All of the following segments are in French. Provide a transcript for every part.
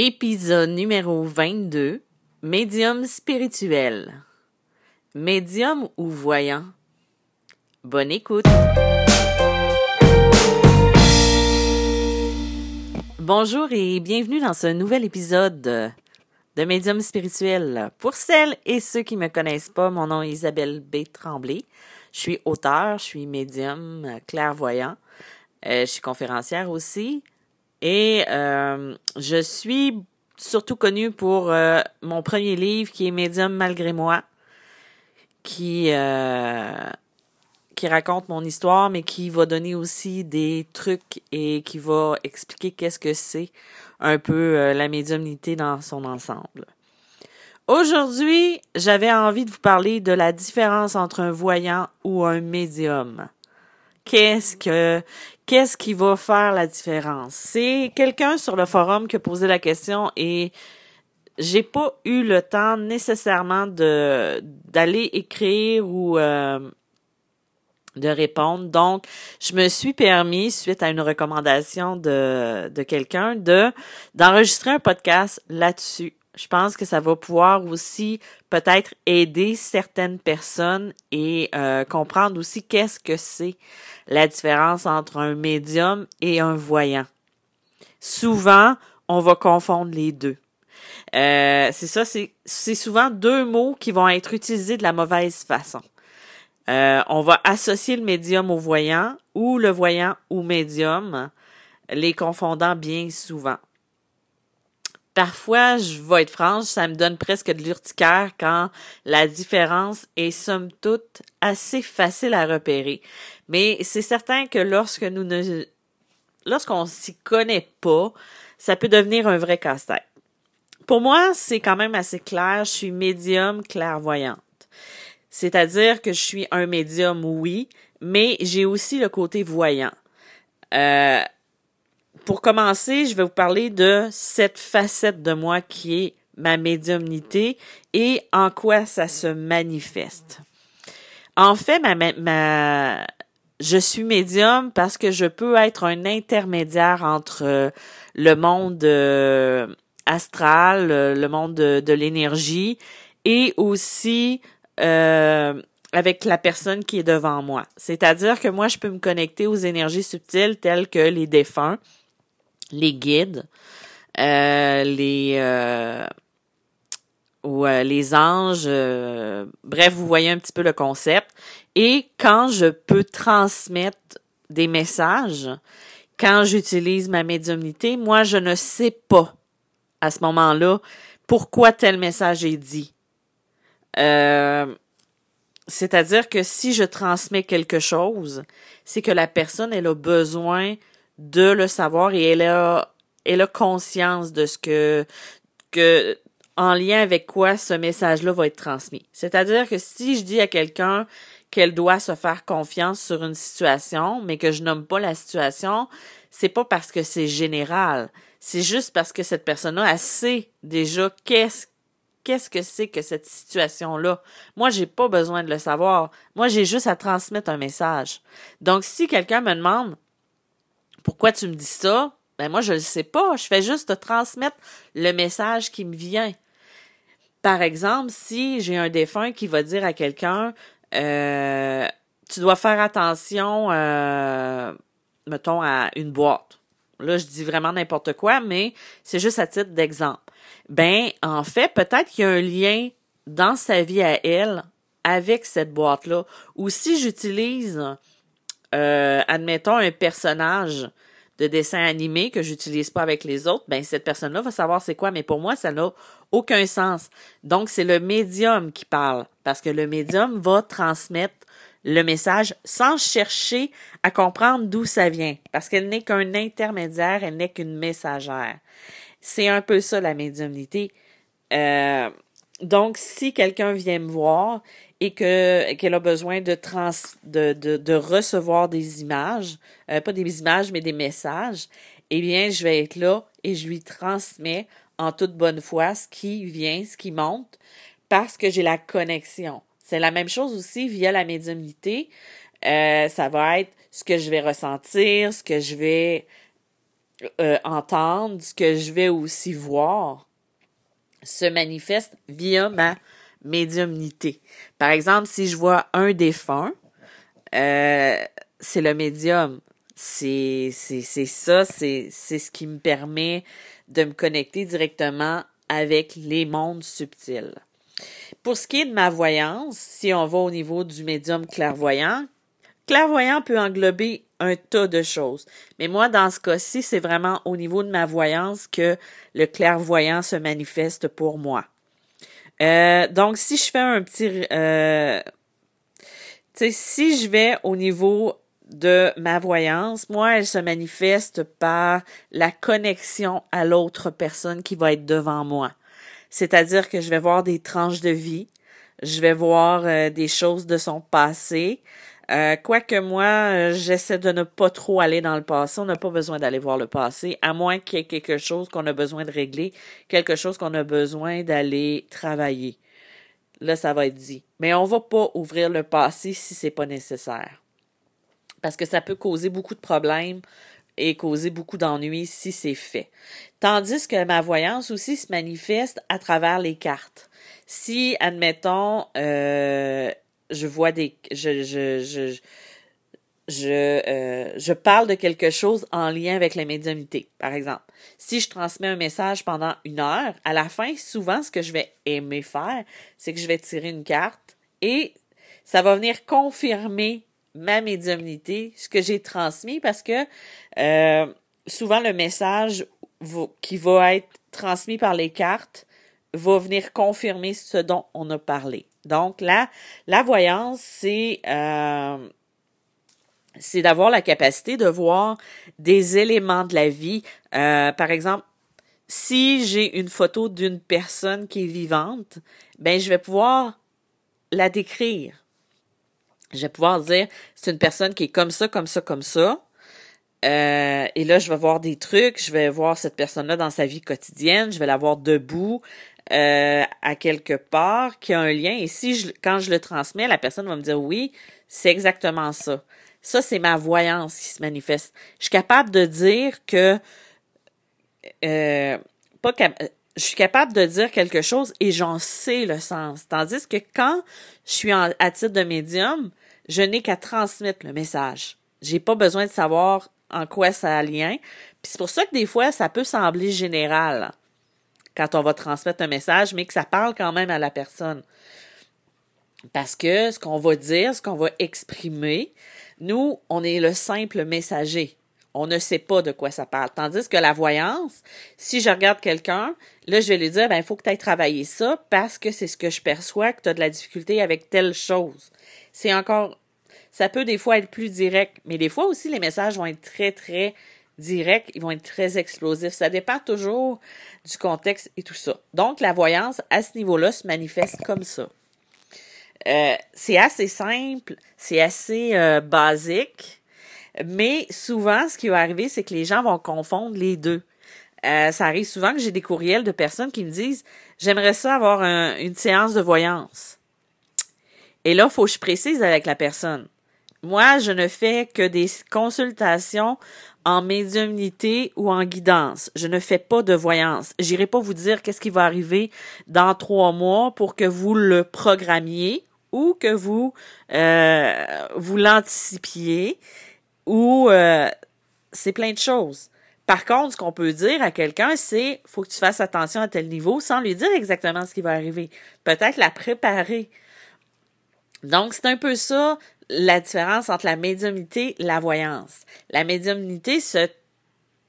Épisode numéro 22. Médium spirituel. Médium ou voyant? Bonne écoute. Bonjour et bienvenue dans ce nouvel épisode de Médium spirituel. Pour celles et ceux qui me connaissent pas, mon nom est Isabelle B. Tremblay. Je suis auteur, je suis médium, clairvoyant. Euh, je suis conférencière aussi. Et euh, je suis surtout connue pour euh, mon premier livre qui est Médium malgré moi, qui, euh, qui raconte mon histoire, mais qui va donner aussi des trucs et qui va expliquer qu'est-ce que c'est un peu la médiumnité dans son ensemble. Aujourd'hui, j'avais envie de vous parler de la différence entre un voyant ou un médium qu'est-ce que qu'est-ce qui va faire la différence? C'est quelqu'un sur le forum qui a posé la question et j'ai pas eu le temps nécessairement d'aller écrire ou euh, de répondre. Donc, je me suis permis, suite à une recommandation de, quelqu'un, de d'enregistrer un podcast là-dessus. Je pense que ça va pouvoir aussi peut-être aider certaines personnes et euh, comprendre aussi qu'est-ce que c'est la différence entre un médium et un voyant. Souvent, on va confondre les deux. Euh, c'est ça, c'est, souvent deux mots qui vont être utilisés de la mauvaise façon. Euh, on va associer le médium au voyant ou le voyant au médium, les confondant bien souvent parfois, je vais être franche, ça me donne presque de l'urticaire quand la différence est somme toute assez facile à repérer. Mais c'est certain que lorsque nous ne, lorsqu'on s'y connaît pas, ça peut devenir un vrai casse-tête. Pour moi, c'est quand même assez clair, je suis médium clairvoyante. C'est-à-dire que je suis un médium, oui, mais j'ai aussi le côté voyant. Euh, pour commencer, je vais vous parler de cette facette de moi qui est ma médiumnité et en quoi ça se manifeste. En fait, ma, ma, je suis médium parce que je peux être un intermédiaire entre euh, le monde euh, astral, le monde de, l'énergie et aussi euh, avec la personne qui est devant moi. C'est-à-dire que moi, je peux me connecter aux énergies subtiles telles que les défunts, les guides, euh, les euh, ou euh, les anges. bref, vous voyez un petit peu le concept. Et quand je peux transmettre des messages, quand j'utilise ma médiumnité, moi, je ne sais pas à ce moment-là pourquoi tel message est dit. C'est-à-dire que si je transmets quelque chose, c'est que la personne, elle a besoin de le savoir et elle a, elle a conscience de ce que, que, en lien avec quoi ce message-là va être transmis. C'est-à-dire que si je dis à quelqu'un qu'elle doit se faire confiance sur une situation, mais que je nomme pas la situation, c'est pas parce que c'est général. C'est juste parce que cette personne-là, sait déjà qu'est-ce qu'est-ce que c'est que cette situation-là. Moi, j'ai pas besoin de le savoir. Moi, j'ai juste à transmettre un message. Donc, si quelqu'un me demande, pourquoi tu me dis ça? Ben moi, je ne sais pas. Je fais juste te transmettre le message qui me vient. Par exemple, si j'ai un défunt qui va dire à quelqu'un euh, tu dois faire attention, euh, mettons, à une boîte. Là, je dis vraiment n'importe quoi, mais c'est juste à titre d'exemple. Ben, en fait, peut-être qu'il y a un lien dans sa vie à elle avec cette boîte-là. Ou si j'utilise euh, admettons, un personnage de dessin animé que j'utilise pas avec les autres, ben cette personne-là va savoir c'est quoi, mais pour moi, ça n'a aucun sens. Donc, c'est le médium qui parle, parce que le médium va transmettre le message sans chercher à comprendre d'où ça vient, parce qu'elle n'est qu'un intermédiaire, elle n'est qu'une messagère. C'est un peu ça la médiumnité. Euh, donc, si quelqu'un vient me voir et que qu'elle a besoin de, trans, de, de, de recevoir des images, euh, pas des images, mais des messages, eh bien, je vais être là et je lui transmets en toute bonne foi ce qui vient, ce qui monte, parce que j'ai la connexion. C'est la même chose aussi via la médiumnité. Euh, ça va être ce que je vais ressentir, ce que je vais euh, entendre, ce que je vais aussi voir, se manifeste via ma médiumnité. Par exemple, si je vois un défunt, euh, c'est le médium. C'est, ça, c'est, c'est ce qui me permet de me connecter directement avec les mondes subtils. Pour ce qui est de ma voyance, si on va au niveau du médium clairvoyant, clairvoyant peut englober un tas de choses. Mais moi, dans ce cas-ci, c'est vraiment au niveau de ma voyance que le clairvoyant se manifeste pour moi. Euh, donc, si je fais un petit... Euh, si je vais au niveau de ma voyance, moi, elle se manifeste par la connexion à l'autre personne qui va être devant moi. C'est-à-dire que je vais voir des tranches de vie, je vais voir euh, des choses de son passé, euh, quoique moi, euh, j'essaie de ne pas trop aller dans le passé. On n'a pas besoin d'aller voir le passé, à moins qu'il y ait quelque chose qu'on a besoin de régler, quelque chose qu'on a besoin d'aller travailler. Là, ça va être dit. Mais on va pas ouvrir le passé si c'est pas nécessaire. Parce que ça peut causer beaucoup de problèmes et causer beaucoup d'ennuis si c'est fait. Tandis que ma voyance aussi se manifeste à travers les cartes. Si, admettons, euh, je vois des je je je je, euh, je parle de quelque chose en lien avec la médiumnité, par exemple. Si je transmets un message pendant une heure, à la fin, souvent, ce que je vais aimer faire, c'est que je vais tirer une carte et ça va venir confirmer ma médiumnité, ce que j'ai transmis, parce que euh, souvent le message qui va être transmis par les cartes va venir confirmer ce dont on a parlé. Donc là, la voyance, c'est euh, c'est d'avoir la capacité de voir des éléments de la vie. Euh, par exemple, si j'ai une photo d'une personne qui est vivante, ben je vais pouvoir la décrire. Je vais pouvoir dire c'est une personne qui est comme ça, comme ça, comme ça. Euh, et là, je vais voir des trucs, je vais voir cette personne-là dans sa vie quotidienne, je vais la voir debout, euh, à quelque part qui a un lien. Et si je, quand je le transmets, la personne va me dire oui, c'est exactement ça. Ça, c'est ma voyance qui se manifeste. Je suis capable de dire que euh, pas je suis capable de dire quelque chose et j'en sais le sens. Tandis que quand je suis à titre de médium, je n'ai qu'à transmettre le message. J'ai pas besoin de savoir en quoi ça a lien. Puis c'est pour ça que des fois, ça peut sembler général quand on va transmettre un message, mais que ça parle quand même à la personne. Parce que ce qu'on va dire, ce qu'on va exprimer, nous, on est le simple messager. On ne sait pas de quoi ça parle. Tandis que la voyance, si je regarde quelqu'un, là, je vais lui dire, ben, il faut que tu ailles travailler ça parce que c'est ce que je perçois, que tu as de la difficulté avec telle chose. C'est encore, ça peut des fois être plus direct, mais des fois aussi, les messages vont être très, très directs, ils vont être très explosifs. Ça dépend toujours du contexte et tout ça. Donc, la voyance, à ce niveau-là, se manifeste comme ça. Euh, c'est assez simple, c'est assez euh, basique, mais souvent, ce qui va arriver, c'est que les gens vont confondre les deux. Euh, ça arrive souvent que j'ai des courriels de personnes qui me disent J'aimerais ça avoir une séance de voyance. Et là, il faut que je précise avec la personne. Moi, je ne fais que des consultations en médiumnité ou en guidance. Je ne fais pas de voyance. J'irai pas vous dire qu'est-ce qui va arriver dans trois mois pour que vous le programmiez ou que vous euh, l'anticipiez ou euh, c'est plein de choses. Par contre, ce qu'on peut dire à quelqu'un, c'est faut que tu fasses attention à tel niveau sans lui dire exactement ce qui va arriver. Peut-être la préparer. Donc, c'est un peu ça la différence entre la médiumnité et la voyance. La médiumnité se,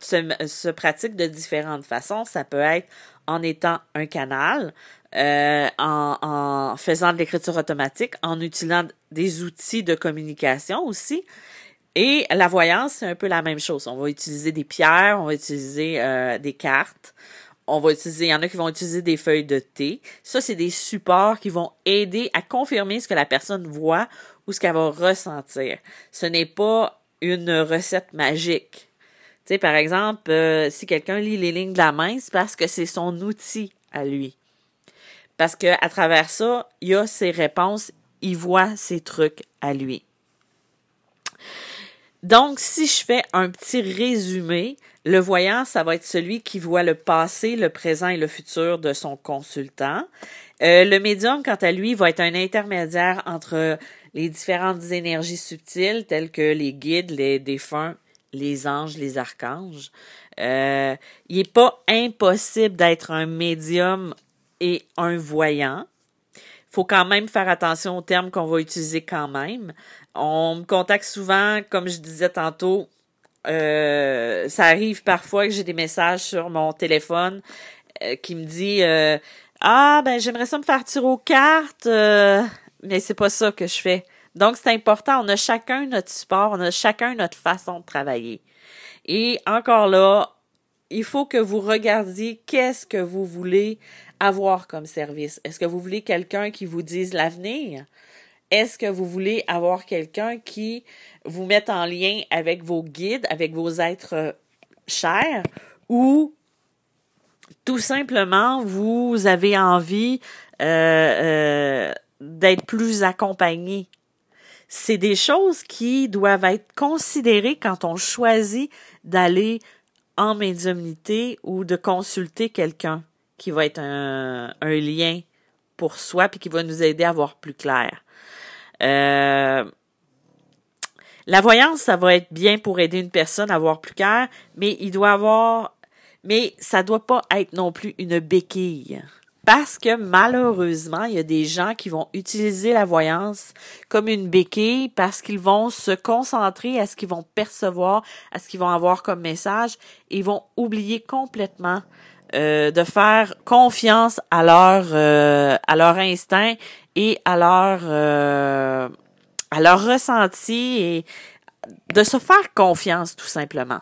se, pratique de différentes façons. Ça peut être en étant un canal, euh, en, en faisant de l'écriture automatique, en utilisant des outils de communication aussi. Et la voyance, c'est un peu la même chose. On va utiliser des pierres, on va utiliser euh, des cartes, on va utiliser, il y en a qui vont utiliser des feuilles de thé. Ça, c'est des supports qui vont aider à confirmer ce que la personne voit ou ce qu'elle va ressentir. Ce n'est pas une recette magique. Tu sais, par exemple, euh, si quelqu'un lit les lignes de la main, c'est parce que c'est son outil à lui. Parce que à travers ça, il a ses réponses, il voit ses trucs à lui. Donc, si je fais un petit résumé, Le voyant, ça va être celui qui voit le passé, le présent et le futur de son consultant. Euh, le médium, quant à lui, va être un intermédiaire entre les différentes énergies subtiles telles que les guides, les défunts, les anges, les archanges. Euh, il n'est pas impossible d'être un médium et un voyant. faut quand même faire attention aux termes qu'on va utiliser quand même. On me contacte souvent, comme je disais tantôt, euh, ça arrive parfois que j'ai des messages sur mon téléphone euh, qui me dit euh, Ah ben j'aimerais ça me faire tirer aux cartes, mais c'est pas ça que je fais. Donc c'est important, on a chacun notre support, on a chacun notre façon de travailler. Et encore là, il faut que vous regardiez qu'est-ce que vous voulez avoir comme service. Est-ce que vous voulez quelqu'un qui vous dise l'avenir? Est-ce que vous voulez avoir quelqu'un qui vous mette en lien avec vos guides, avec vos êtres euh, chers, ou tout simplement vous avez envie euh, euh, d'être plus accompagné? C'est des choses qui doivent être considérées quand on choisit d'aller en médiumnité ou de consulter quelqu'un qui va être un, un lien pour soi puis qui va nous aider à voir plus clair. Euh, la voyance, ça va être bien pour aider une personne à voir plus clair, mais il doit avoir, mais ça doit pas être non plus une béquille. Parce que malheureusement, il y a des gens qui vont utiliser la voyance comme une béquille parce qu'ils vont se concentrer à ce qu'ils vont percevoir, à ce qu'ils vont avoir comme message et ils vont oublier complètement euh, de faire confiance à leur euh, à leur instinct et à leur euh, ressenti et de se faire confiance tout simplement.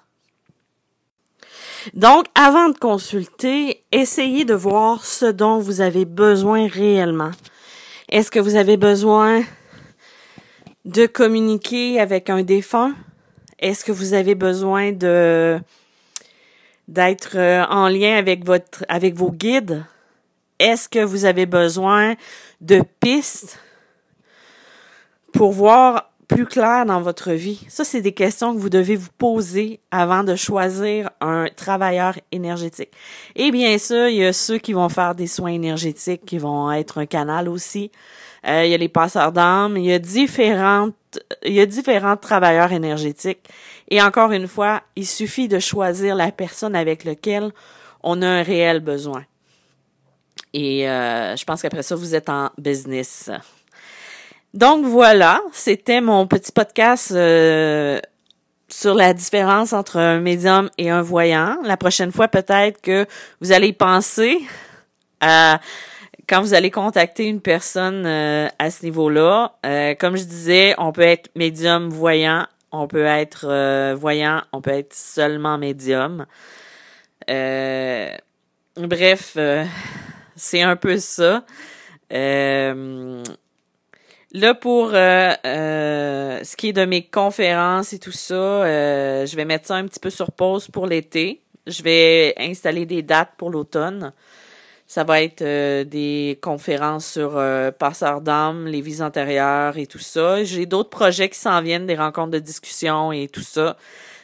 Donc, avant de consulter, essayez de voir ce dont vous avez besoin réellement. Est-ce que vous avez besoin de communiquer avec un défunt? Est-ce que vous avez besoin d'être euh, en lien avec votre avec vos guides? Est-ce que vous avez besoin de pistes pour voir plus clair dans votre vie? Ça, c'est des questions que vous devez vous poser avant de choisir un travailleur énergétique. Et bien sûr, il y a ceux qui vont faire des soins énergétiques, qui vont être un canal aussi. Euh, il y a les passeurs d'âme. Il y a différentes, il y a différents travailleurs énergétiques. Et encore une fois, il suffit de choisir la personne avec laquelle on a un réel besoin. Et euh, je pense qu'après ça, vous êtes en business. Donc voilà, c'était mon petit podcast euh, sur la différence entre un médium et un voyant. La prochaine fois, peut-être que vous allez penser à quand vous allez contacter une personne euh, à ce niveau-là. comme je disais, on peut être médium voyant on peut être euh, voyant, on peut être seulement médium. Euh, bref, euh, c'est un peu ça. là, pour ce qui est de mes conférences et tout ça, je vais mettre ça un petit peu sur pause pour l'été. Je vais installer des dates pour l'automne. Ça va être euh, des conférences sur euh, passeur d'âme, les vies antérieures et tout ça. J'ai d'autres projets qui s'en viennent, des rencontres de discussion et tout ça.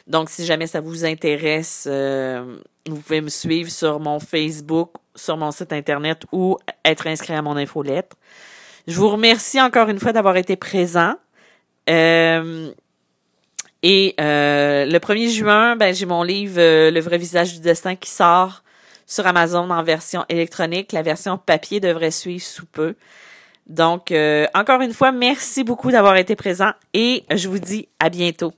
Donc, si jamais ça vous intéresse, euh, vous pouvez me suivre sur mon Facebook, sur mon site Internet ou être inscrit à mon infolettre. Je vous remercie encore une fois d'avoir été présent. et le 1er juin, ben, j'ai mon livre Le vrai visage du destin qui sort sur Amazon en version électronique. La version papier devrait suivre sous peu. Donc, euh, encore une fois, merci beaucoup d'avoir été présent et je vous dis à bientôt.